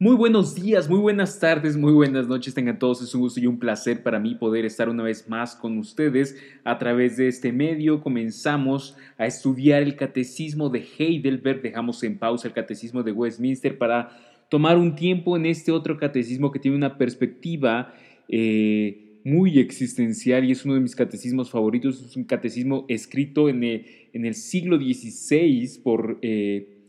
Muy buenos días, muy buenas tardes, muy buenas noches. Tengan todos, es un gusto y un placer para mí poder estar una vez más con ustedes a través de este medio. Comenzamos a estudiar el catecismo de Heidelberg, dejamos en pausa el catecismo de Westminster para tomar un tiempo en este otro catecismo que tiene una perspectiva eh, muy existencial y es uno de mis catecismos favoritos. Es un catecismo escrito en el, en el siglo XVI por, eh,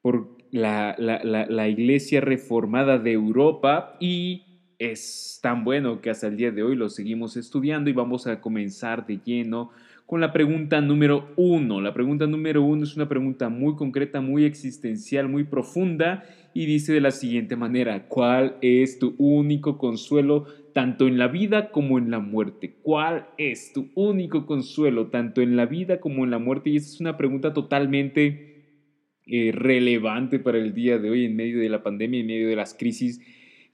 por la, la, Iglesia Reformada de Europa y es tan bueno que hasta el día de hoy lo seguimos estudiando y vamos a comenzar de lleno con la pregunta número uno. La pregunta número uno es una pregunta muy concreta, muy existencial, muy profunda y dice de la siguiente manera, ¿cuál es tu único consuelo tanto en la vida como en la muerte? ¿Cuál es tu único consuelo tanto en la vida como en la muerte? Y esa es una pregunta totalmente eh, relevante para el día de hoy en medio de la pandemia, en medio de las crisis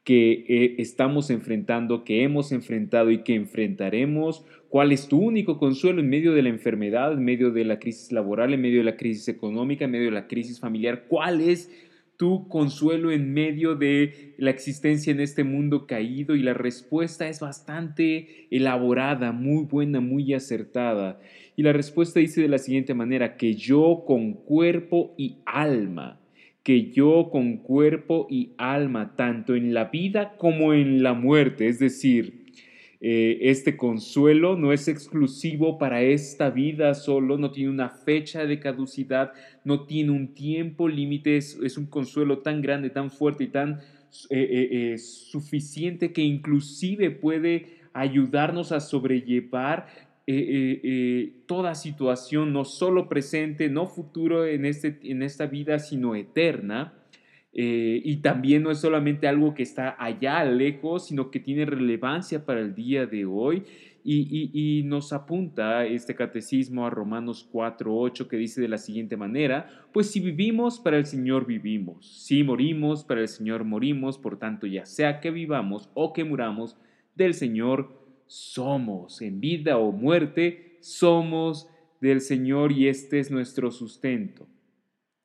que eh, estamos enfrentando, que hemos enfrentado y que enfrentaremos. ¿Cuál es tu único consuelo en medio de la enfermedad, en medio de la crisis laboral, en medio de la crisis económica, en medio de la crisis familiar? ¿Cuál es tu consuelo en medio de la existencia en este mundo caído? Y la respuesta es bastante elaborada, muy buena, muy acertada. Y la respuesta dice de la siguiente manera, que yo con cuerpo y alma, que yo con cuerpo y alma, tanto en la vida como en la muerte, es decir, eh, este consuelo no es exclusivo para esta vida solo, no tiene una fecha de caducidad, no tiene un tiempo límite, es, un consuelo tan grande, tan fuerte y tan eh, eh, suficiente que inclusive puede ayudarnos a sobrellevar eh, eh, eh, toda situación, no solo presente, no futuro en, este, esta vida, sino eterna. y también no es solamente algo que está allá lejos, sino que tiene relevancia para el día de hoy. Y, y, nos apunta este catecismo a Romanos 4.8 que dice de la siguiente manera, pues si vivimos, para el Señor vivimos, si morimos, para el Señor morimos, por tanto ya sea que vivamos o que muramos, del Señor somos, en vida o muerte, somos del Señor y este es nuestro sustento.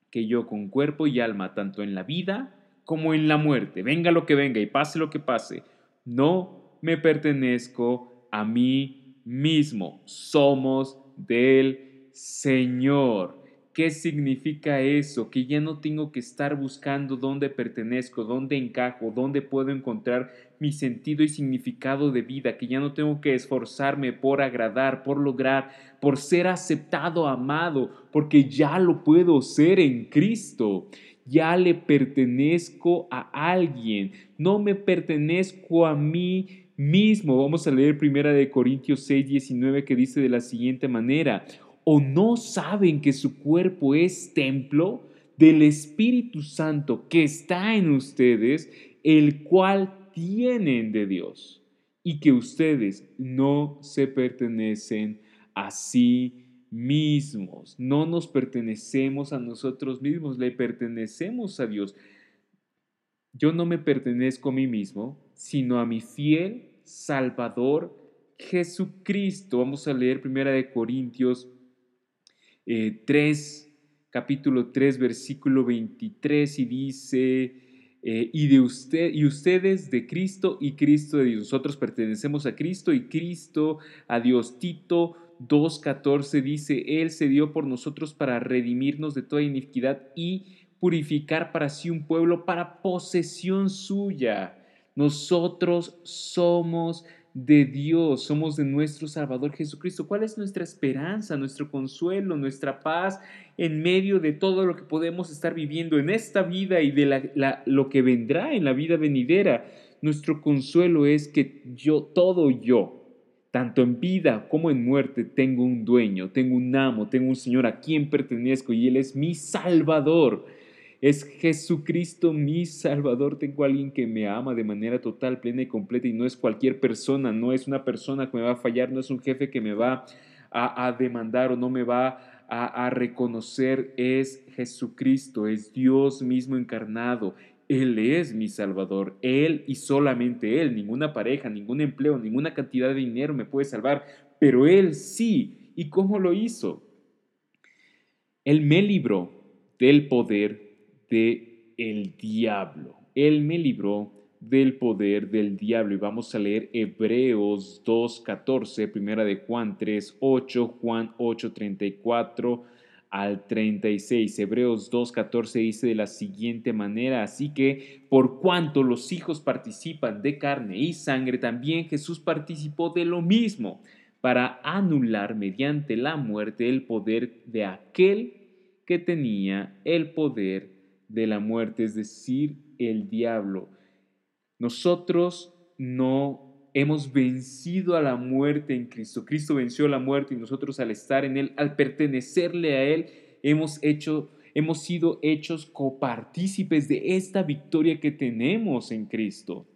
Que yo con cuerpo y alma, tanto en la vida como en la muerte, venga lo que venga y pase lo que pase, no me pertenezco a mí mismo, somos del Señor. ¿Qué significa eso? Que ya no tengo que estar buscando dónde pertenezco, dónde encajo, dónde puedo encontrar mi sentido y significado de vida, que ya no tengo que esforzarme por agradar, por lograr, por ser aceptado, amado, porque ya lo puedo ser en Cristo. Ya le pertenezco a alguien, no me pertenezco a mí mismo. Vamos a leer primera de Corintios 6, 19 que dice de la siguiente manera, o no saben que su cuerpo es templo del Espíritu Santo que está en ustedes, el cual tienen de Dios, y que ustedes no se pertenecen a sí mismos, no nos pertenecemos a nosotros mismos, le pertenecemos a Dios. Yo no me pertenezco a mí mismo, sino a mi fiel Salvador Jesucristo. Vamos a leer primera de Corintios 3, eh, capítulo 3, versículo 23, y dice, eh, y, de usted, y ustedes de Cristo y Cristo de Dios. Nosotros pertenecemos a Cristo y Cristo a Dios. Tito 2.14 dice, Él se dio por nosotros para redimirnos de toda iniquidad y purificar para sí un pueblo para posesión suya. Nosotros somos de Dios, somos de nuestro Salvador Jesucristo. ¿Cuál es nuestra esperanza, nuestro consuelo, nuestra paz en medio de todo lo que podemos estar viviendo en esta vida y de lo que vendrá en la vida venidera? Nuestro consuelo es que yo, todo yo, tanto en vida como en muerte, tengo un dueño, tengo un amo, tengo un Señor a quien pertenezco y Él es mi Salvador. Es Jesucristo mi Salvador. Tengo a alguien que me ama de manera total, plena y completa y no es cualquier persona, no es una persona que me va a fallar, no es un jefe que me va a, demandar o no me va a, a reconocer. Es Jesucristo, es Dios mismo encarnado. Él es mi Salvador, Él y solamente Él, ninguna pareja, ningún empleo, ninguna cantidad de dinero me puede salvar, pero Él sí. ¿Y cómo lo hizo? Él me libró del poder de el diablo. Él me libró del poder del diablo. Y vamos a leer Hebreos 2.14, primera de Juan 3.8, Juan 8.34 al 36. Hebreos 2.14 dice de la siguiente manera, así que por cuanto los hijos participan de carne y sangre, también Jesús participó de lo mismo para anular mediante la muerte el poder de aquel que tenía el poder de la muerte, es decir, el diablo. Nosotros no hemos vencido a la muerte en Cristo. Cristo venció a la muerte y nosotros al estar en Él, al pertenecerle a Él, hemos hecho, hemos sido hechos copartícipes de esta victoria que tenemos en Cristo.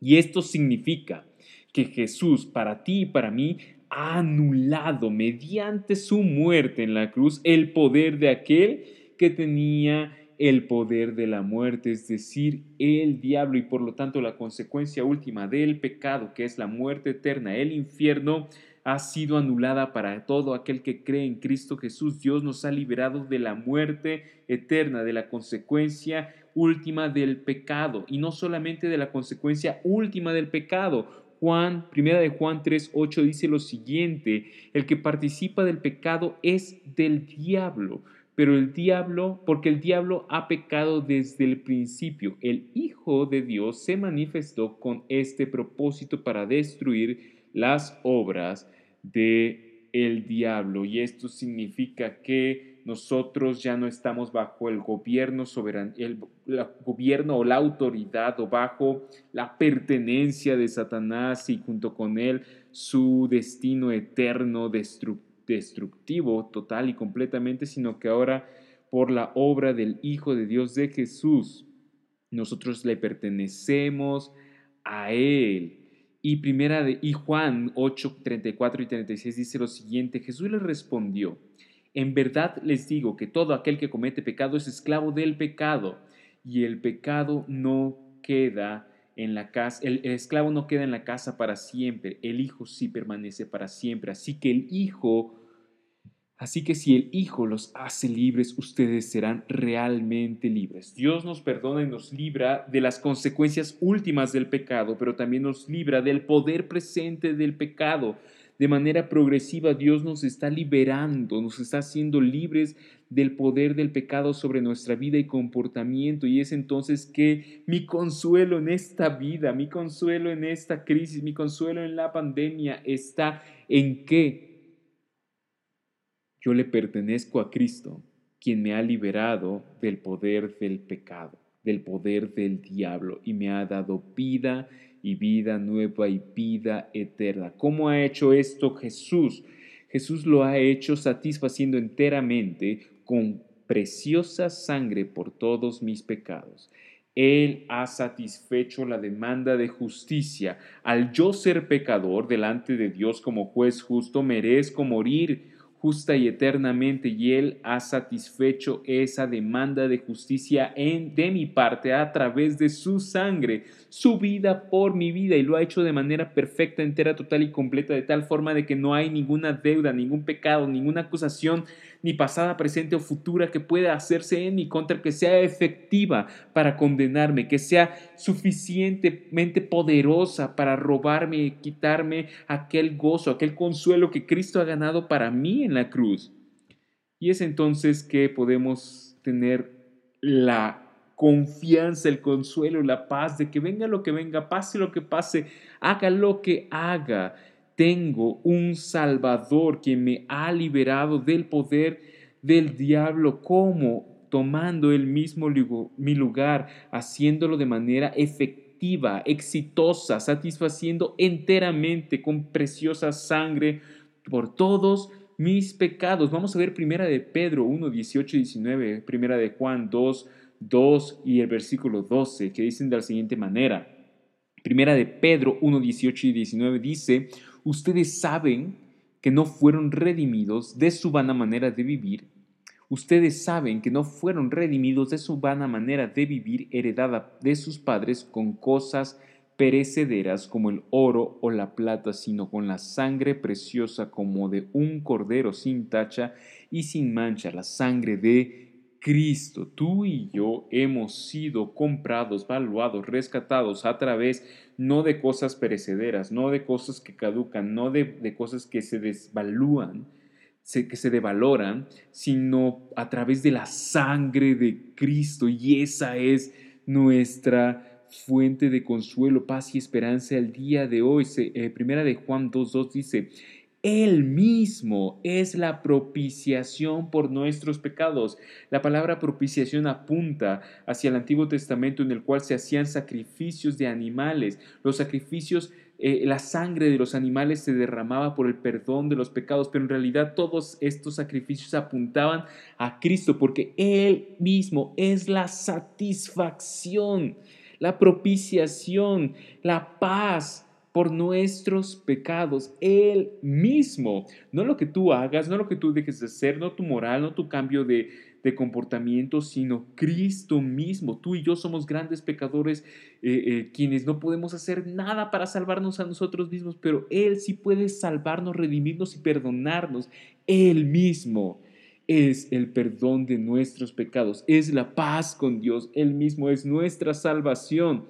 Y esto significa que Jesús para ti y para mí ha anulado mediante su muerte en la cruz el poder de aquel que tenía el poder de la muerte, es decir, el diablo y por lo tanto la consecuencia última del pecado, que es la muerte eterna, el infierno, ha sido anulada para todo aquel que cree en Cristo Jesús. Dios nos ha liberado de la muerte eterna, de la consecuencia última del pecado y no solamente de la consecuencia última del pecado. Juan, primera de Juan 3:8 dice lo siguiente, el que participa del pecado es del diablo pero el diablo, porque el diablo ha pecado desde el principio. El Hijo de Dios se manifestó con este propósito para destruir las obras de el diablo y esto significa que nosotros ya no estamos bajo el gobierno soberano, el, gobierno o la autoridad o bajo la pertenencia de Satanás y junto con él su destino eterno destructivo destructivo total y completamente, sino que ahora por la obra del Hijo de Dios de Jesús, nosotros le pertenecemos a Él. Y primera de y Juan 8, 34 y 36 dice lo siguiente, Jesús le respondió, en verdad les digo que todo aquel que comete pecado es esclavo del pecado, y el pecado no queda en la casa, el, esclavo no queda en la casa para siempre, el hijo sí permanece para siempre. Así que el hijo Así que si el Hijo los hace libres, ustedes serán realmente libres. Dios nos perdona y nos libra de las consecuencias últimas del pecado, pero también nos libra del poder presente del pecado. De manera progresiva Dios nos está liberando, nos está haciendo libres del poder del pecado sobre nuestra vida y comportamiento. Y es entonces que mi consuelo en esta vida, mi consuelo en esta crisis, mi consuelo en la pandemia está en que yo le pertenezco a Cristo, quien me ha liberado del poder del pecado, del poder del diablo, y me ha dado vida y vida nueva y vida eterna. ¿Cómo ha hecho esto Jesús? Jesús lo ha hecho satisfaciendo enteramente con preciosa sangre por todos mis pecados. Él ha satisfecho la demanda de justicia. Al yo ser pecador delante de Dios como juez justo, merezco morir justa y eternamente, y Él ha satisfecho esa demanda de justicia en, de mi parte a través de su sangre, su vida por mi vida, y lo ha hecho de manera perfecta, entera, total y completa, de tal forma de que no hay ninguna deuda, ningún pecado, ninguna acusación ni pasada, presente o futura que pueda hacerse en mi contra, que sea efectiva para condenarme, que sea suficientemente poderosa para robarme y quitarme aquel gozo, aquel consuelo que Cristo ha ganado para mí en la cruz. Y es entonces que podemos tener la confianza, el consuelo, la paz de que venga lo que venga, pase lo que pase, haga lo que haga tengo un Salvador que me ha liberado del poder del diablo. ¿Cómo? Tomando el mismo mi lugar, haciéndolo de manera efectiva, exitosa, satisfaciendo enteramente con preciosa sangre por todos mis pecados. Vamos a ver primera de Pedro 1, 18 y 19, primera de Juan 2, 2 y el versículo 12, que dicen de la siguiente manera. Primera de Pedro 1, 18 y 19 dice, Ustedes saben que no fueron redimidos de su vana manera de vivir. Ustedes saben que no fueron redimidos de su vana manera de vivir heredada de sus padres con cosas perecederas como el oro o la plata, sino con la sangre preciosa como de un cordero sin tacha y sin mancha, la sangre de Cristo. Tú y yo hemos sido comprados, valuados, rescatados a través no de cosas perecederas, no de cosas que caducan, no de, cosas que se desvalúan, que se devaloran, sino a través de la sangre de Cristo. Y esa es nuestra fuente de consuelo, paz y esperanza el día de hoy. Eh, primera de Juan 2.2 dice, él mismo es la propiciación por nuestros pecados. La palabra propiciación apunta hacia el Antiguo Testamento en el cual se hacían sacrificios de animales. Los sacrificios, eh, la sangre de los animales se derramaba por el perdón de los pecados, pero en realidad todos estos sacrificios apuntaban a Cristo porque Él mismo es la satisfacción, la propiciación, la paz por nuestros pecados, Él mismo. No lo que tú hagas, no lo que tú dejes de hacer, no tu moral, no tu cambio de, comportamiento, sino Cristo mismo. Tú y yo somos grandes pecadores, eh, eh, quienes no podemos hacer nada para salvarnos a nosotros mismos, pero Él sí puede salvarnos, redimirnos y perdonarnos. Él mismo es el perdón de nuestros pecados, es la paz con Dios, Él mismo es nuestra salvación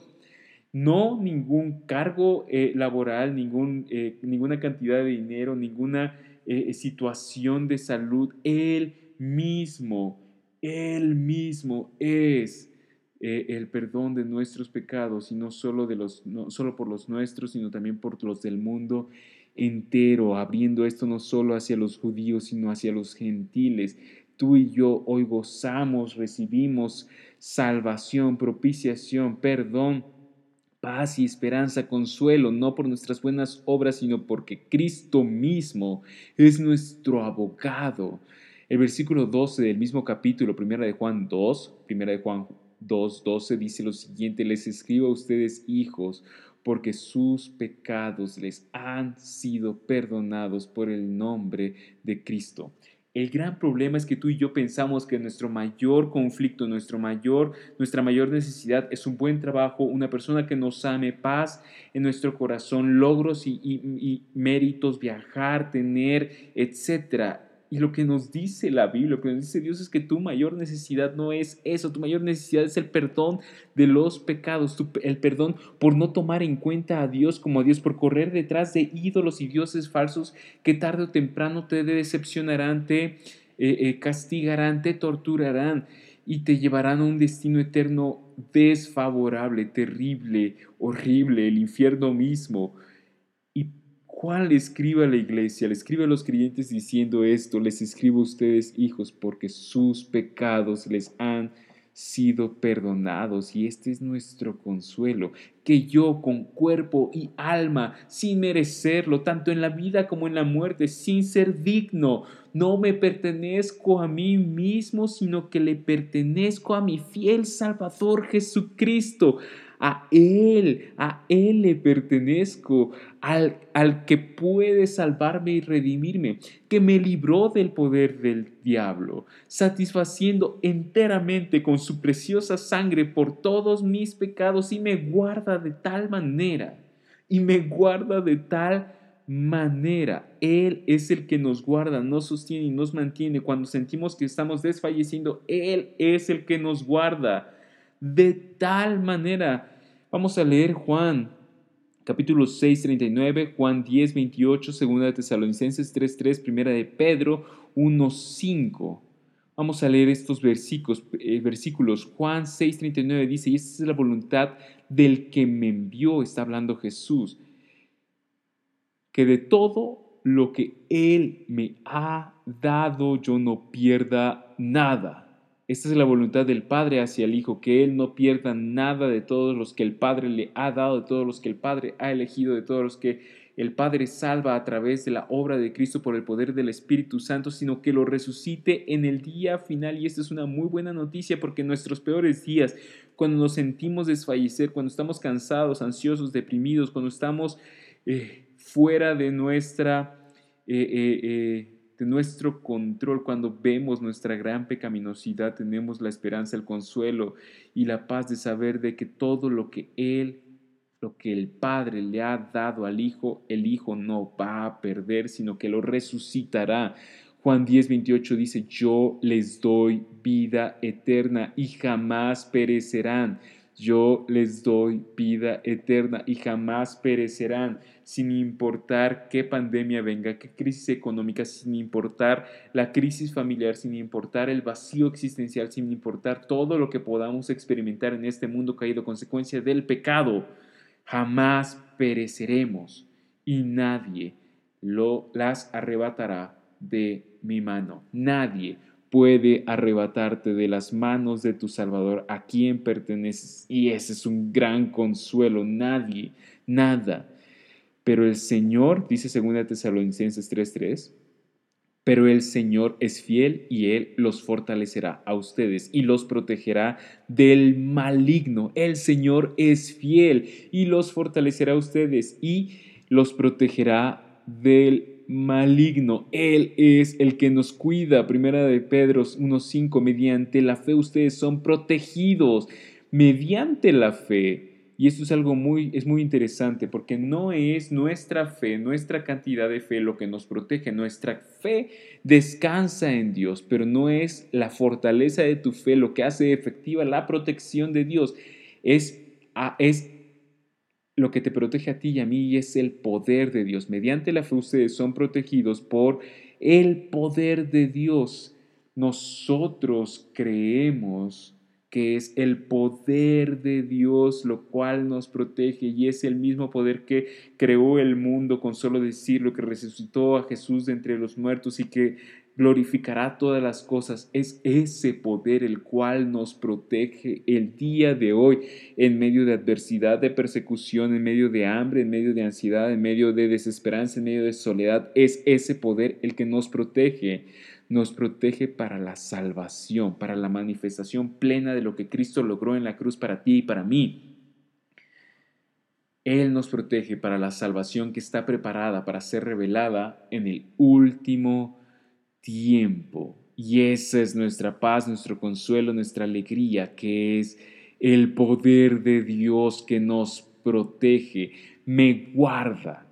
no ningún cargo eh, laboral, ningún, eh, ninguna cantidad de dinero, ninguna eh, situación de salud. Él mismo, Él mismo es el perdón de nuestros pecados y no solo, de los, no solo por los nuestros, sino también por los del mundo entero, abriendo esto no solo hacia los judíos, sino hacia los gentiles. Tú y yo hoy gozamos, recibimos salvación, propiciación, perdón paz y esperanza, consuelo, no por nuestras buenas obras, sino porque Cristo mismo es nuestro abogado. El versículo 12 del mismo capítulo, primera de Juan 2, primera de Juan 2, 12 dice lo siguiente, les escribo a ustedes hijos, porque sus pecados les han sido perdonados por el nombre de Cristo. El gran problema es que tú y yo pensamos que nuestro mayor conflicto, nuestro mayor, nuestra mayor necesidad es un buen trabajo, una persona que nos ame, paz en nuestro corazón, logros y, y méritos, viajar, tener, etcétera. Y lo que nos dice la Biblia, lo que nos dice Dios es que tu mayor necesidad no es eso, tu mayor necesidad es el perdón de los pecados, el perdón por no tomar en cuenta a Dios como a Dios, por correr detrás de ídolos y dioses falsos que tarde o temprano te decepcionarán, te eh, eh, castigarán, te torturarán y te llevarán a un destino eterno desfavorable, terrible, horrible, el infierno mismo. Juan le escribe a la iglesia, le escribe a los creyentes diciendo esto, les escribo a ustedes hijos porque sus pecados les han sido perdonados y este es nuestro consuelo, que yo con cuerpo y alma, sin merecerlo, tanto en la vida como en la muerte, sin ser digno, no me pertenezco a mí mismo, sino que le pertenezco a mi fiel Salvador Jesucristo a Él, a Él le pertenezco, al, al que puede salvarme y redimirme, que me libró del poder del diablo, satisfaciendo enteramente con su preciosa sangre por todos mis pecados y me guarda de tal manera, y me guarda de tal manera. Él es el que nos guarda, nos sostiene y nos mantiene. Cuando sentimos que estamos desfalleciendo, Él es el que nos guarda de tal manera. Vamos a leer Juan capítulo 6, 39, Juan 10, 28, segunda de Tesalonicenses 3, 3, primera de Pedro 1, 5. Vamos a leer estos versículos. Eh, versículos. Juan 6, 39 dice, y esta es la voluntad del que me envió, está hablando Jesús, que de todo lo que Él me ha dado yo no pierda nada esta es la voluntad del Padre hacia el Hijo, que Él no pierda nada de todos los que el Padre le ha dado, de todos los que el Padre ha elegido, de todos los que el Padre salva a través de la obra de Cristo por el poder del Espíritu Santo, sino que lo resucite en el día final. Y esta es una muy buena noticia porque nuestros peores días, cuando nos sentimos desfallecer, cuando estamos cansados, ansiosos, deprimidos, cuando estamos eh, fuera de nuestra... Eh, eh, de nuestro control. Cuando vemos nuestra gran pecaminosidad, tenemos la esperanza, el consuelo y la paz de saber de que todo lo que Él, lo que el Padre le ha dado al Hijo, el Hijo no va a perder, sino que lo resucitará Juan 10, 28 dice, yo les doy vida eterna y jamás perecerán. Yo les doy vida eterna y jamás perecerán, sin importar qué pandemia venga, qué crisis económica, sin importar la crisis familiar, sin importar el vacío existencial, sin importar todo lo que podamos experimentar en este mundo caído consecuencia del pecado. Jamás pereceremos y nadie lo las arrebatará de mi mano. Nadie puede arrebatarte de las manos de tu Salvador a quien perteneces. Y ese es un gran consuelo. Nadie, nada. Pero el Señor, dice 2 Tesalonicenses 3:3, pero el Señor es fiel y Él los fortalecerá a ustedes y los protegerá del maligno. El Señor es fiel y los fortalecerá a ustedes y los protegerá del maligno. Él es el que nos cuida. Primera de Pedro 1.5. Mediante la fe ustedes son protegidos. Mediante la fe. Y esto es algo muy, es muy interesante porque no es nuestra fe, nuestra cantidad de fe lo que nos protege. Nuestra fe descansa en Dios, pero no es la fortaleza de tu fe lo que hace efectiva la protección de Dios. Es, es lo que te protege a ti y a mí es el poder de Dios. Mediante la fe ustedes son protegidos por el poder de Dios. Nosotros creemos que es el poder de Dios lo cual nos protege y es el mismo poder que creó el mundo con solo decirlo, que resucitó a Jesús de entre los muertos y que glorificará todas las cosas. Es ese poder el cual nos protege el día de hoy en medio de adversidad, de persecución, en medio de hambre, en medio de ansiedad, en medio de desesperanza, en medio de soledad. Es ese poder el que nos protege. Nos protege para la salvación, para la manifestación plena de lo que Cristo logró en la cruz para ti y para mí. Él nos protege para la salvación que está preparada para ser revelada en el último tiempo. Y esa es nuestra paz, nuestro consuelo, nuestra alegría, que es el poder de Dios que nos protege, me guarda.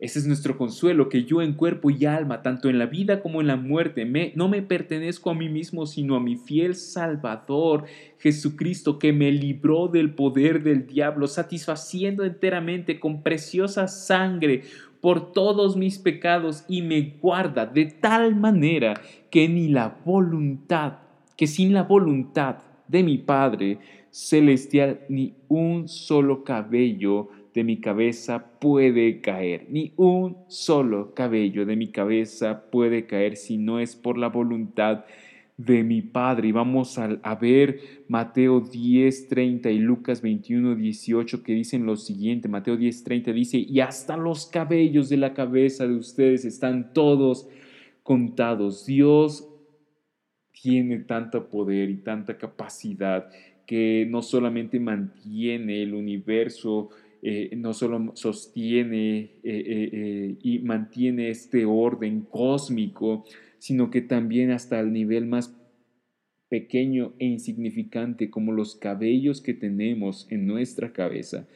Ese es nuestro consuelo, que yo en cuerpo y alma, tanto en la vida como en la muerte, no me pertenezco a mí mismo, sino a mi fiel Salvador, Jesucristo, que me libró del poder del diablo, satisfaciendo enteramente con preciosa sangre por todos mis pecados y me guarda de tal manera que ni la voluntad, que sin la voluntad de mi Padre celestial ni un solo cabello de mi cabeza puede caer, ni un solo cabello de mi cabeza puede caer si no es por la voluntad de mi Padre. Y vamos a, ver Mateo 10, 30 y Lucas 21, 18 que dicen lo siguiente. Mateo 10, 30 dice, y hasta los cabellos de la cabeza de ustedes están todos contados. Dios tiene tanto poder y tanta capacidad que no solamente mantiene el universo, eh, no solo sostiene eh, eh, y mantiene este orden cósmico, sino que también hasta el nivel más pequeño e insignificante como los cabellos que tenemos en nuestra cabeza,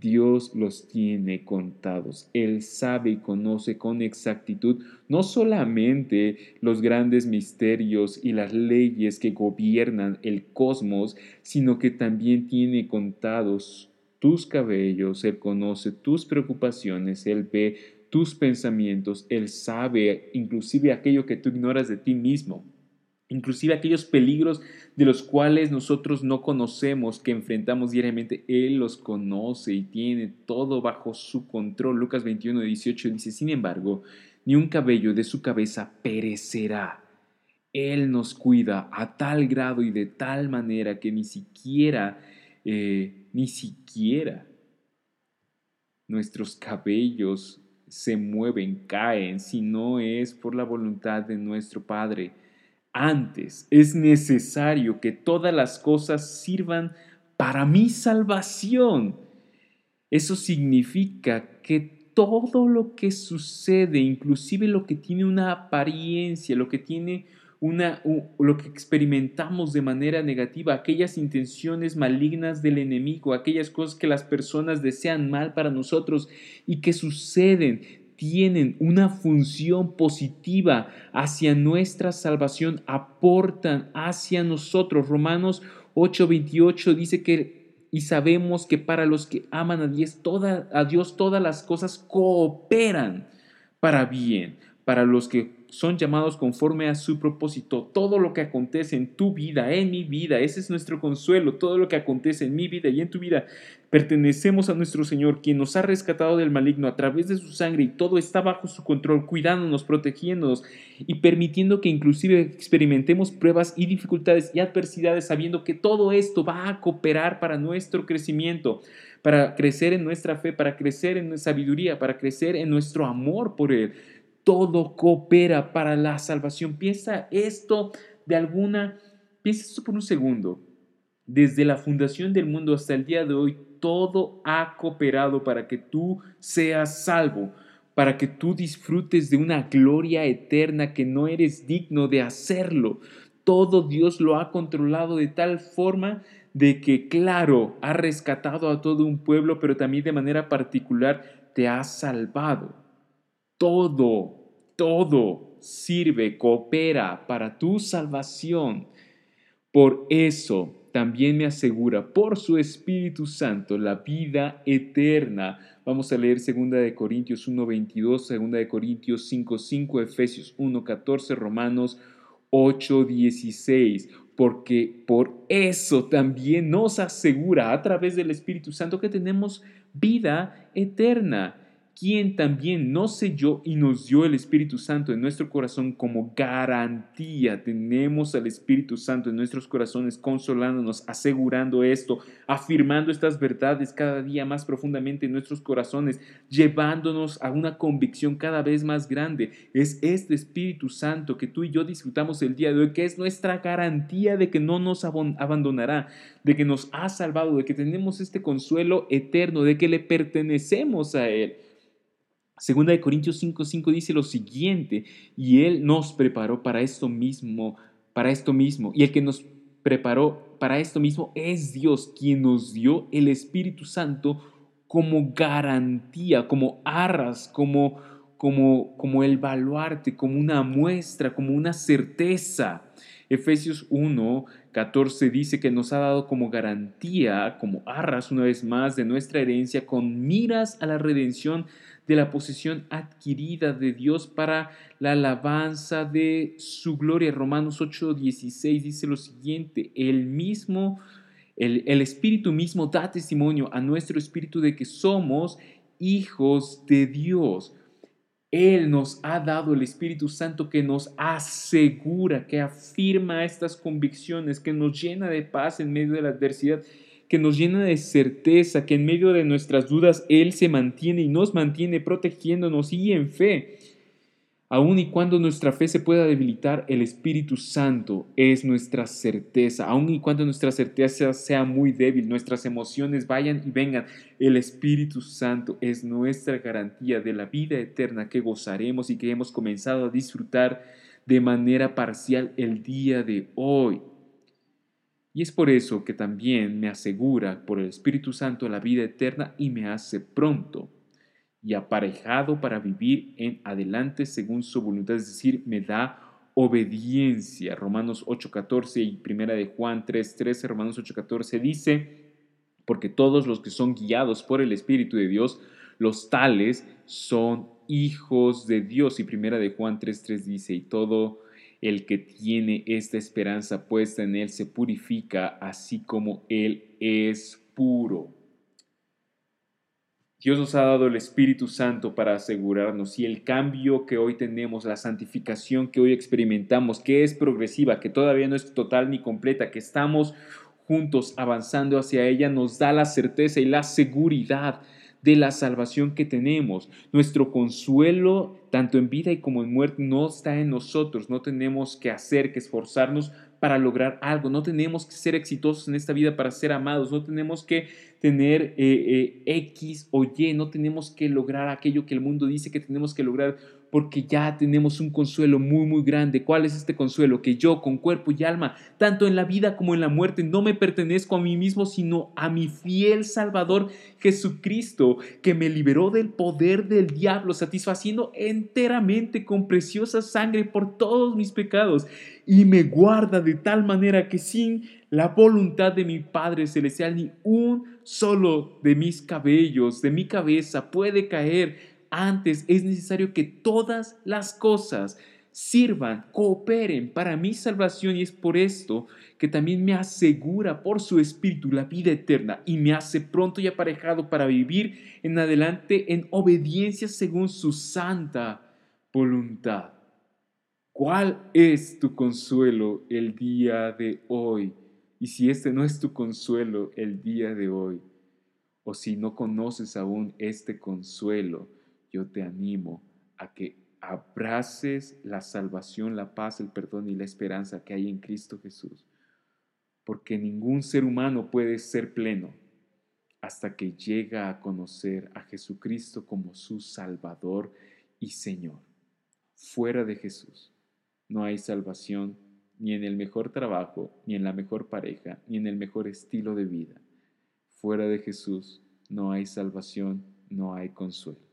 Dios los tiene contados. Él sabe y conoce con exactitud no solamente los grandes misterios y las leyes que gobiernan el cosmos, sino que también tiene contados tus cabellos, Él conoce tus preocupaciones, Él ve tus pensamientos, Él sabe inclusive aquello que tú ignoras de ti mismo, inclusive aquellos peligros de los cuales nosotros no conocemos, que enfrentamos diariamente, Él los conoce y tiene todo bajo su control. Lucas 21, 18 dice, sin embargo, ni un cabello de su cabeza perecerá. Él nos cuida a tal grado y de tal manera que ni siquiera, eh, ni siquiera nuestros cabellos se mueven, caen, si no es por la voluntad de nuestro Padre. Antes es necesario que todas las cosas sirvan para mi salvación. Eso significa que todo lo que sucede, inclusive lo que tiene una apariencia, lo que tiene una, lo que experimentamos de manera negativa, aquellas intenciones malignas del enemigo, aquellas cosas que las personas desean mal para nosotros y que suceden, tienen una función positiva hacia nuestra salvación, aportan hacia nosotros. Romanos 8:28 dice que y sabemos que para los que aman a Dios, a Dios todas las cosas cooperan para bien, para los que son llamados conforme a su propósito. Todo lo que acontece en tu vida, en mi vida, ese es nuestro consuelo. Todo lo que acontece en mi vida y en tu vida, pertenecemos a nuestro Señor, quien nos ha rescatado del maligno a través de su sangre y todo está bajo su control, cuidándonos, protegiéndonos y permitiendo que inclusive experimentemos pruebas y dificultades y adversidades, sabiendo que todo esto va a cooperar para nuestro crecimiento para crecer en nuestra fe, para crecer en nuestra sabiduría, para crecer en nuestro amor por Él todo coopera para la salvación. Piensa esto de alguna, piensa esto por un segundo. Desde la fundación del mundo hasta el día de hoy, todo ha cooperado para que tú seas salvo, para que tú disfrutes de una gloria eterna que no eres digno de hacerlo. Todo Dios lo ha controlado de tal forma de que, claro, ha rescatado a todo un pueblo, pero también de manera particular te ha salvado. Todo, todo sirve, coopera para tu salvación. Por eso también me asegura por su Espíritu Santo la vida eterna. Vamos a leer 2 de Corintios 1:22, 2 de Corintios 5:5, Efesios 1:14, Romanos 8:16, porque por eso también nos asegura a través del Espíritu Santo que tenemos vida eterna quien también nos selló y nos dio el Espíritu Santo en nuestro corazón como garantía. Tenemos al Espíritu Santo en nuestros corazones consolándonos, asegurando esto, afirmando estas verdades cada día más profundamente en nuestros corazones, llevándonos a una convicción cada vez más grande. Es este Espíritu Santo que tú y yo disfrutamos el día de hoy, que es nuestra garantía de que no nos abandonará, de que nos ha salvado, de que tenemos este consuelo eterno, de que le pertenecemos a Él. Segunda de Corintios 5:5 dice lo siguiente, y él nos preparó para esto mismo, para esto mismo, y el que nos preparó para esto mismo es Dios, quien nos dio el Espíritu Santo como garantía, como arras, como como como el baluarte, como una muestra, como una certeza. Efesios 1, 14 dice que nos ha dado como garantía, como arras una vez más de nuestra herencia, con miras a la redención de la posesión adquirida de Dios para la alabanza de su gloria. Romanos 8:16 dice lo siguiente, el mismo, el, el Espíritu mismo da testimonio a nuestro Espíritu de que somos hijos de Dios. Él nos ha dado el Espíritu Santo que nos asegura, que afirma estas convicciones, que nos llena de paz en medio de la adversidad que nos llena de certeza, que en medio de nuestras dudas Él se mantiene y nos mantiene protegiéndonos y en fe. Aun y cuando nuestra fe se pueda debilitar, el Espíritu Santo es nuestra certeza. Aun y cuando nuestra certeza sea muy débil, nuestras emociones vayan y vengan, el Espíritu Santo es nuestra garantía de la vida eterna que gozaremos y que hemos comenzado a disfrutar de manera parcial el día de hoy. Y es por eso que también me asegura por el Espíritu Santo la vida eterna y me hace pronto y aparejado para vivir en adelante según su voluntad, es decir, me da obediencia. Romanos 8:14 y primera de Juan 3:13, Romanos 8:14 dice, porque todos los que son guiados por el Espíritu de Dios, los tales son hijos de Dios. Y primera de Juan 3:3 dice, y todo el que tiene esta esperanza puesta en Él se purifica así como Él es puro. Dios nos ha dado el Espíritu Santo para asegurarnos y el cambio que hoy tenemos, la santificación que hoy experimentamos, que es progresiva, que todavía no es total ni completa, que estamos juntos avanzando hacia ella, nos da la certeza y la seguridad de la salvación que tenemos. Nuestro consuelo, tanto en vida y como en muerte, no está en nosotros. No tenemos que hacer, que esforzarnos para lograr algo. No tenemos que ser exitosos en esta vida para ser amados. No tenemos que tener eh, eh, X o Y. No tenemos que lograr aquello que el mundo dice que tenemos que lograr. Porque ya tenemos un consuelo muy, muy grande. ¿Cuál es este consuelo? Que yo, con cuerpo y alma, tanto en la vida como en la muerte, no me pertenezco a mí mismo, sino a mi fiel Salvador Jesucristo, que me liberó del poder del diablo, satisfaciendo enteramente con preciosa sangre por todos mis pecados, y me guarda de tal manera que sin la voluntad de mi Padre Celestial, ni un solo de mis cabellos, de mi cabeza, puede caer antes es necesario que todas las cosas sirvan, cooperen para mi salvación y es por esto que también me asegura por su espíritu la vida eterna y me hace pronto y aparejado para vivir en adelante en obediencia según su santa voluntad. ¿Cuál es tu consuelo el día de hoy? Y si este no es tu consuelo el día de hoy, o si no conoces aún este consuelo, yo te animo a que abraces la salvación, la paz, el perdón y la esperanza que hay en Cristo Jesús. Porque ningún ser humano puede ser pleno hasta que llega a conocer a Jesucristo como su Salvador y Señor. Fuera de Jesús no hay salvación ni en el mejor trabajo, ni en la mejor pareja, ni en el mejor estilo de vida. Fuera de Jesús no hay salvación, no hay consuelo.